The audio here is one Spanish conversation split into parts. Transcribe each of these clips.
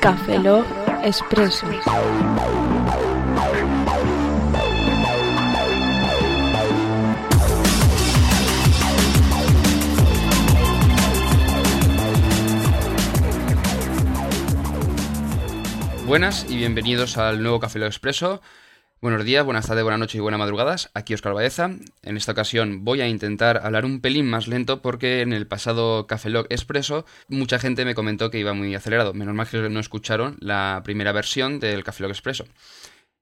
Café Expreso. Buenas y bienvenidos al nuevo Café Expreso. Buenos días, buenas tardes, buenas noches y buenas madrugadas. Aquí Oscar Baeza. En esta ocasión voy a intentar hablar un pelín más lento porque en el pasado Café Log Expreso mucha gente me comentó que iba muy acelerado. Menos mal que no escucharon la primera versión del Café Log Expreso.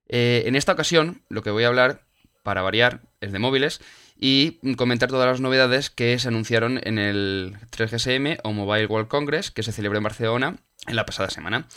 Eh, en esta ocasión lo que voy a hablar, para variar, es de móviles y comentar todas las novedades que se anunciaron en el 3GSM o Mobile World Congress que se celebró en Barcelona en la pasada semana.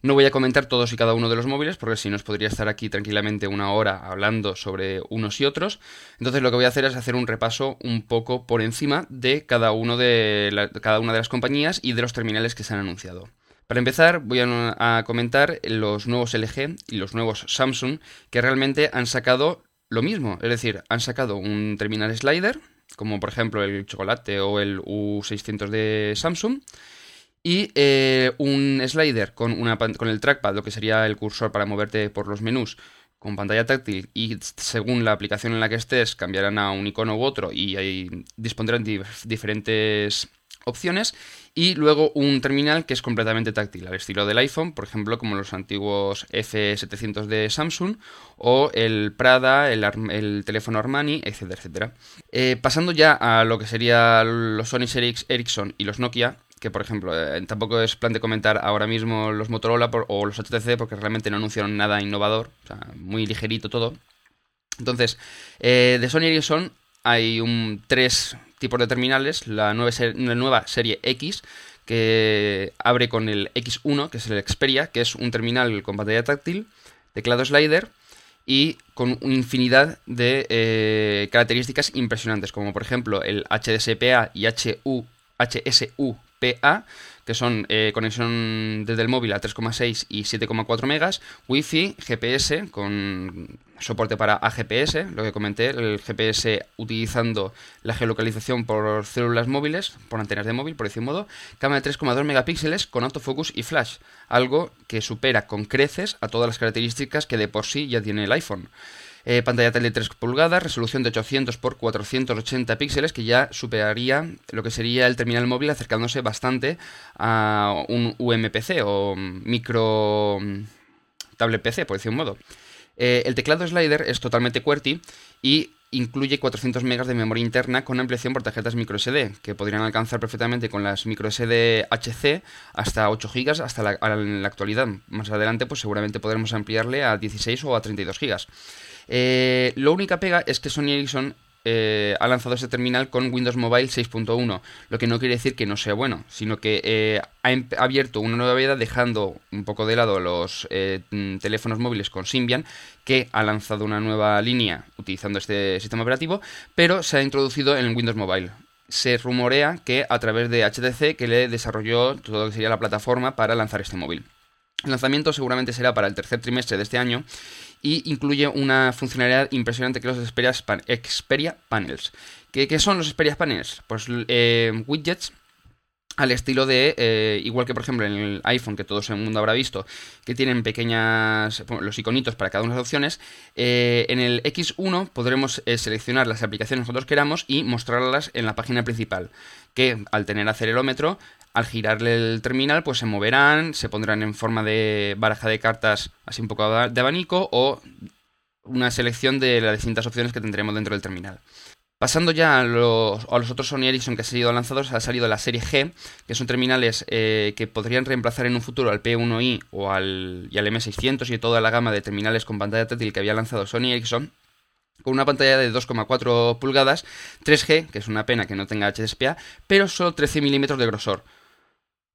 No voy a comentar todos y cada uno de los móviles, porque si no os podría estar aquí tranquilamente una hora hablando sobre unos y otros. Entonces lo que voy a hacer es hacer un repaso un poco por encima de cada, uno de cada una de las compañías y de los terminales que se han anunciado. Para empezar, voy a, a comentar los nuevos LG y los nuevos Samsung que realmente han sacado lo mismo. Es decir, han sacado un terminal slider, como por ejemplo el chocolate o el U600 de Samsung y eh, un slider con, una, con el trackpad, lo que sería el cursor para moverte por los menús con pantalla táctil y según la aplicación en la que estés cambiarán a un icono u otro y ahí dispondrán diferentes opciones y luego un terminal que es completamente táctil, al estilo del iPhone, por ejemplo, como los antiguos F700 de Samsung o el Prada, el, teléfono Armani, etcétera, etcétera. Eh, pasando ya a lo que serían los Sony Ericsson y los Nokia, que por ejemplo, eh, tampoco es plan de comentar ahora mismo los Motorola o los HTC porque realmente no anunciaron nada innovador, o sea, muy ligerito todo. Entonces, eh, de Sony Ericsson hay un, tres tipos de terminales, la nueva, serie X, que abre con el X1, que es el Xperia, que es un terminal con pantalla táctil, teclado slider y con una infinidad de eh, características impresionantes, como por ejemplo el HDSPA y HU, HSU PA, que son eh, conexión desde el móvil a 3,6 y 7,4 megas, Wi-Fi, GPS con soporte para AGPS, lo que comenté, el GPS utilizando la geolocalización por células móviles, por antenas de móvil, por decir modo, cámara de 3,2 megapíxeles con autofocus y flash, algo que supera con creces a todas las características que de por sí ya tiene el iPhone. Eh, pantalla tele 3 pulgadas, resolución de 800 x 480 píxeles, que ya superaría lo que sería el terminal móvil acercándose bastante a un UMPC o micro mm, tablet PC, por decir un modo. Eh, el teclado slider es totalmente QWERTY y incluye 400 MB de memoria interna con ampliación por tarjetas microSD, que podrían alcanzar perfectamente con las microSD HC hasta 8 GB hasta la, la actualidad. Más adelante, pues seguramente podremos ampliarle a 16 o a 32 GB. Eh, lo única pega es que Sony Ericsson eh, ha lanzado este terminal con Windows Mobile 6.1, lo que no quiere decir que no sea bueno, sino que eh, ha abierto una nueva vida dejando un poco de lado los mm, teléfonos móviles con Symbian, que ha lanzado una nueva línea utilizando este sistema operativo, pero se ha introducido en Windows Mobile. Se rumorea que a través de HTC que le desarrolló todo lo que sería la plataforma para lanzar este móvil. El lanzamiento seguramente será para el tercer trimestre de este año y incluye una funcionalidad impresionante que los Xperia, Panels. ¿Qué, son los Xperia Panels? Pues eh, widgets al estilo de, eh, igual que por ejemplo en el iPhone, que todo el mundo habrá visto, que tienen pequeñas, los iconitos para cada una de las opciones, eh, en el X1 podremos seleccionar las aplicaciones que nosotros queramos y mostrarlas en la página principal, que al tener acelerómetro al girarle el terminal, pues se moverán, se pondrán en forma de baraja de cartas, así un poco de abanico, o una selección de las distintas opciones que tendremos dentro del terminal. Pasando ya a los, otros Sony Ericsson que han sido lanzados, ha salido la serie G, que son terminales eh, que podrían reemplazar en un futuro al P1i o al, y al M600 y toda la gama de terminales con pantalla táctil que había lanzado Sony Ericsson, con una pantalla de 2,4 pulgadas, 3G, que es una pena que no tenga HDSPA, pero solo 13 milímetros de grosor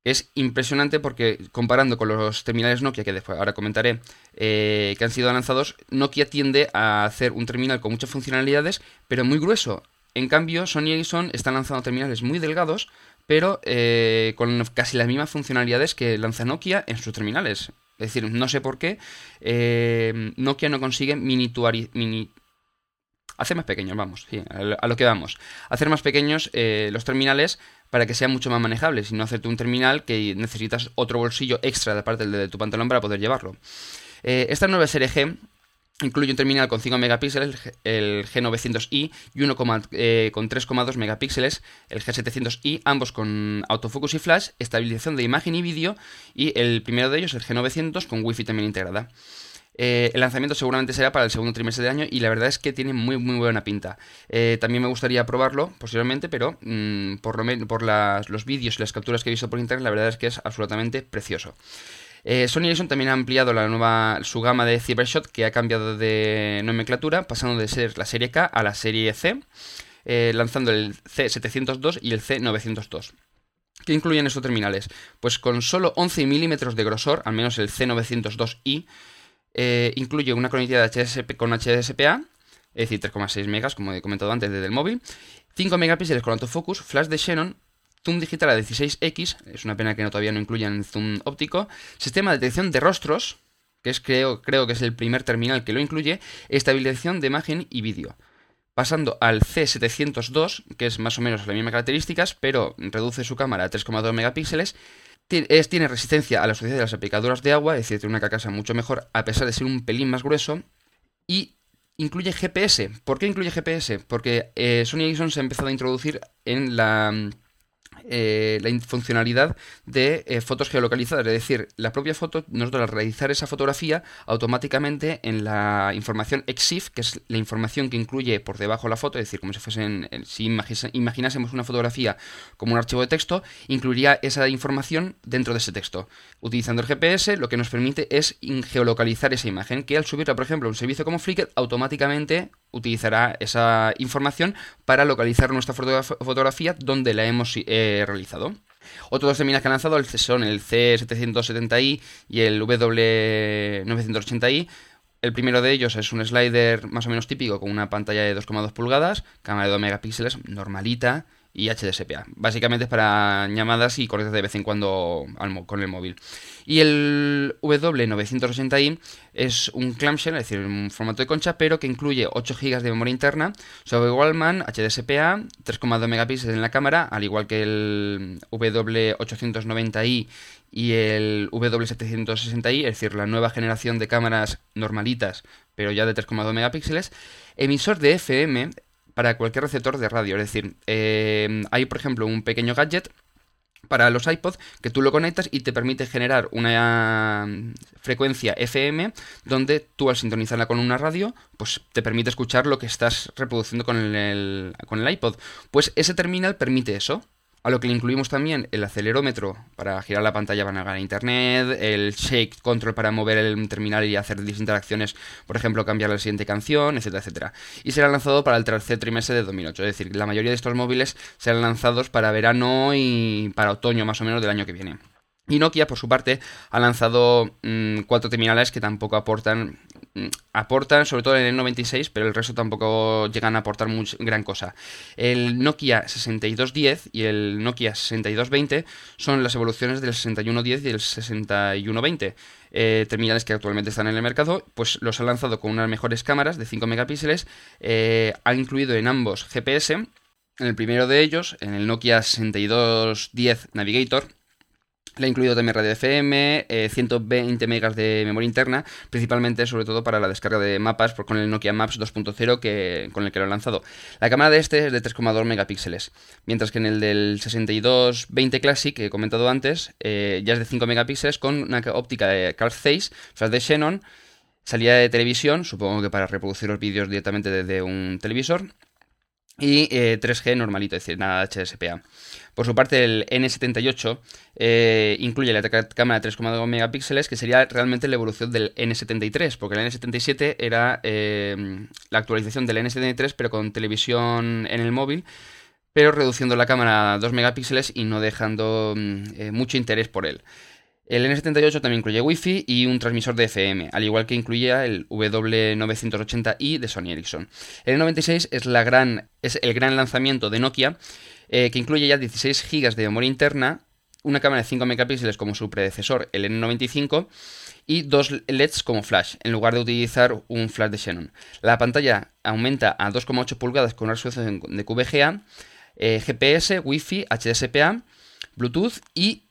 es impresionante porque comparando con los terminales Nokia, que después ahora comentaré, eh, que han sido lanzados, Nokia tiende a hacer un terminal con muchas funcionalidades, pero muy grueso. En cambio, Sony Ericsson están lanzando terminales muy delgados, pero eh, con casi las mismas funcionalidades que lanza Nokia en sus terminales. Es decir, no sé por qué eh, Nokia no consigue miniaturizar hacer más pequeños, vamos, sí, a lo que vamos. Hacer más pequeños eh, los terminales para que sean mucho más manejables y no hacerte un terminal que necesitas otro bolsillo extra de parte de tu pantalón para poder llevarlo. Eh, esta nueva serie G Incluye un terminal con 5 megapíxeles, el G900i, y uno eh, con 3,2 megapíxeles, el G700i, ambos con autofocus y flash, estabilización de imagen y vídeo, y el primero de ellos, el G900, con Wi-Fi también integrada. Eh, el lanzamiento seguramente será para el segundo trimestre de año y la verdad es que tiene muy muy buena pinta. Eh, también me gustaría probarlo posiblemente, pero mm, por, lo por los vídeos y las capturas que he visto por internet, la verdad es que es absolutamente precioso. Eh, Sony Ericsson también ha ampliado su gama de Cybershot, que ha cambiado de nomenclatura, pasando de ser la serie K a la serie C, lanzando el C702 y el C902. ¿Qué incluyen estos terminales? Pues con solo 11 milímetros de grosor, al menos el C902i, eh, incluye una conectividad HSP con HDSPA, es decir, 3,6 megas, como he comentado antes, desde el móvil, 5 megapíxeles con autofocus, flash de Xenon, zoom digital a 16x, es una pena que no, todavía no incluyan zoom óptico, sistema de detección de rostros, que es creo, creo que es el primer terminal que lo incluye, estabilización de imagen y vídeo. Pasando al C702, que es más o menos las mismas características, pero reduce su cámara a 3,2 megapíxeles, tiene resistencia a la suciedad de las aplicadoras de agua, es decir, tiene una carcasa mucho mejor, a pesar de ser un pelín más grueso, y incluye GPS. ¿Por qué incluye GPS? Porque eh, Sony Ericsson se ha empezado a introducir en la eh, la funcionalidad de eh, fotos geolocalizadas, es decir, la propia foto, nosotros al realizar esa fotografía, automáticamente en la información EXIF, que es la información que incluye por debajo la foto, es decir, como si fuesen, si imaginásemos una fotografía como un archivo de texto, incluiría esa información dentro de ese texto. Utilizando el GPS, lo que nos permite es geolocalizar esa imagen, que al subirla, por ejemplo, un servicio como Flickr, automáticamente utilizará esa información para localizar nuestra fotografía donde la hemos eh, realizado. Otros dos terminales que han lanzado son el C770i y el W980i. El primero de ellos es un slider más o menos típico con una pantalla de 2,2 pulgadas, cámara de 2 megapíxeles, normalita, y HDSPA. Básicamente es para llamadas y conectas de vez en cuando con el móvil. Y el W980i es un clamshell, es decir, un formato de concha, pero que incluye 8 GB de memoria interna, sobre Wallman, HDSPA, 3,2 megapíxeles en la cámara, al igual que el W890i y el W760i, es decir, la nueva generación de cámaras normalitas, pero ya de 3,2 megapíxeles. Emisor de FM, para cualquier receptor de radio. Es decir, eh, hay, por ejemplo, un pequeño gadget para los iPods que tú lo conectas y te permite generar una frecuencia FM donde tú al sintonizarla con una radio pues te permite escuchar lo que estás reproduciendo con el, con el iPod. Pues ese terminal permite eso a lo que le incluimos también el acelerómetro para girar la pantalla para a internet, el shake control para mover el terminal y hacer distintas acciones, por ejemplo, cambiar la siguiente canción, etcétera, etcétera. Y será lanzado para el tercer trimestre de 2008, es decir, la mayoría de estos móviles serán lanzados para verano y para otoño más o menos del año que viene. Y Nokia, por su parte, ha lanzado mm, cuatro terminales que tampoco aportan aportan, sobre todo en el 96, pero el resto tampoco llegan a aportar mucha gran cosa. El Nokia 6210 y el Nokia 6220 son las evoluciones del 6110 y el 6120. Eh, terminales que actualmente están en el mercado, pues los ha lanzado con unas mejores cámaras de 5 megapíxeles, eh, ha incluido en ambos GPS, en el primero de ellos, en el Nokia 6210 Navigator, le ha incluido también radio FM, 120 megas de memoria interna, principalmente sobre todo para la descarga de mapas con el Nokia Maps 2.0 que, con el que lo he lanzado. La cámara de este es de 3,2 megapíxeles, mientras que en el del 6220 Classic que he comentado antes eh, ya es de 5 megapíxeles con una óptica de Carl Zeiss, flash de Xenon, salida de televisión, supongo que para reproducir los vídeos directamente desde un televisor, y 3G eh, normalito, es decir, nada HSPA. Por su parte, el N78 eh, incluye la cámara de 3,2 megapíxeles, que sería realmente la evolución del N73, porque el N77 era eh, la actualización del N73, pero con televisión en el móvil, pero reduciendo la cámara a 2 megapíxeles y no dejando mm, mucho interés por él. El N78 también incluye Wi-Fi y un transmisor de FM, al igual que incluía el W980i de Sony Ericsson. El N96 es, el gran lanzamiento de Nokia, eh, que incluye ya 16 GB de memoria interna, una cámara de 5 megapíxeles como su predecesor, el N95, y dos LEDs como flash, en lugar de utilizar un flash de Xenon. La pantalla aumenta a 2,8 pulgadas con una resolución de QVGA, eh, GPS, Wi-Fi, HDSPA, Bluetooth y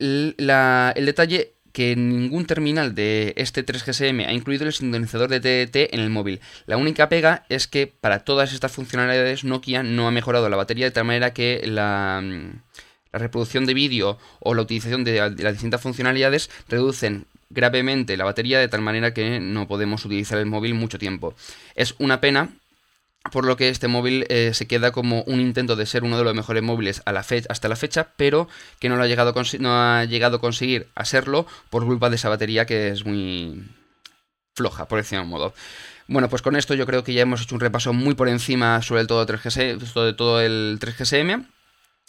el detalle que ningún terminal de este 3GSM ha incluido el sintonizador de TDT en el móvil. La única pega es que para todas estas funcionalidades Nokia no ha mejorado la batería de tal manera que la, reproducción de vídeo o la utilización de las distintas funcionalidades reducen gravemente la batería de tal manera que no podemos utilizar el móvil mucho tiempo. Es una pena por lo que este móvil eh, se queda como un intento de ser uno de los mejores móviles a hasta la fecha, pero que no, ha llegado a no ha llegado a conseguir hacerlo por culpa de esa batería que es muy floja, por decirlo de un modo. Bueno, pues con esto yo creo que ya hemos hecho un repaso muy por encima sobre el todo, 3GS, sobre todo el 3GSM.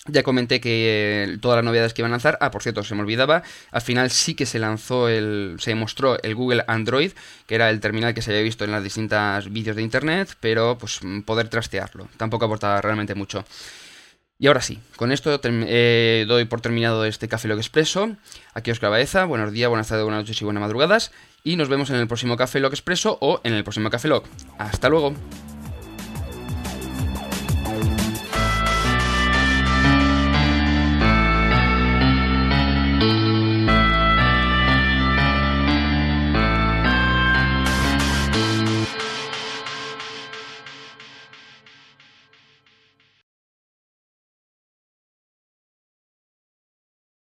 Ya comenté que eh, todas las novedades que iban a lanzar. Ah, por cierto, se me olvidaba. Al final sí que se lanzó el. se mostró el Google Android, que era el terminal que se había visto en las distintas vídeos de internet, pero pues poder trastearlo. Tampoco aportaba realmente mucho. Y ahora sí, con esto eh, doy por terminado este Café Log Expreso. Aquí os Baeza, buenos días, buenas tardes, buenas noches y buenas madrugadas. Y nos vemos en el próximo Café Log Expreso o en el próximo Café Log. Hasta luego.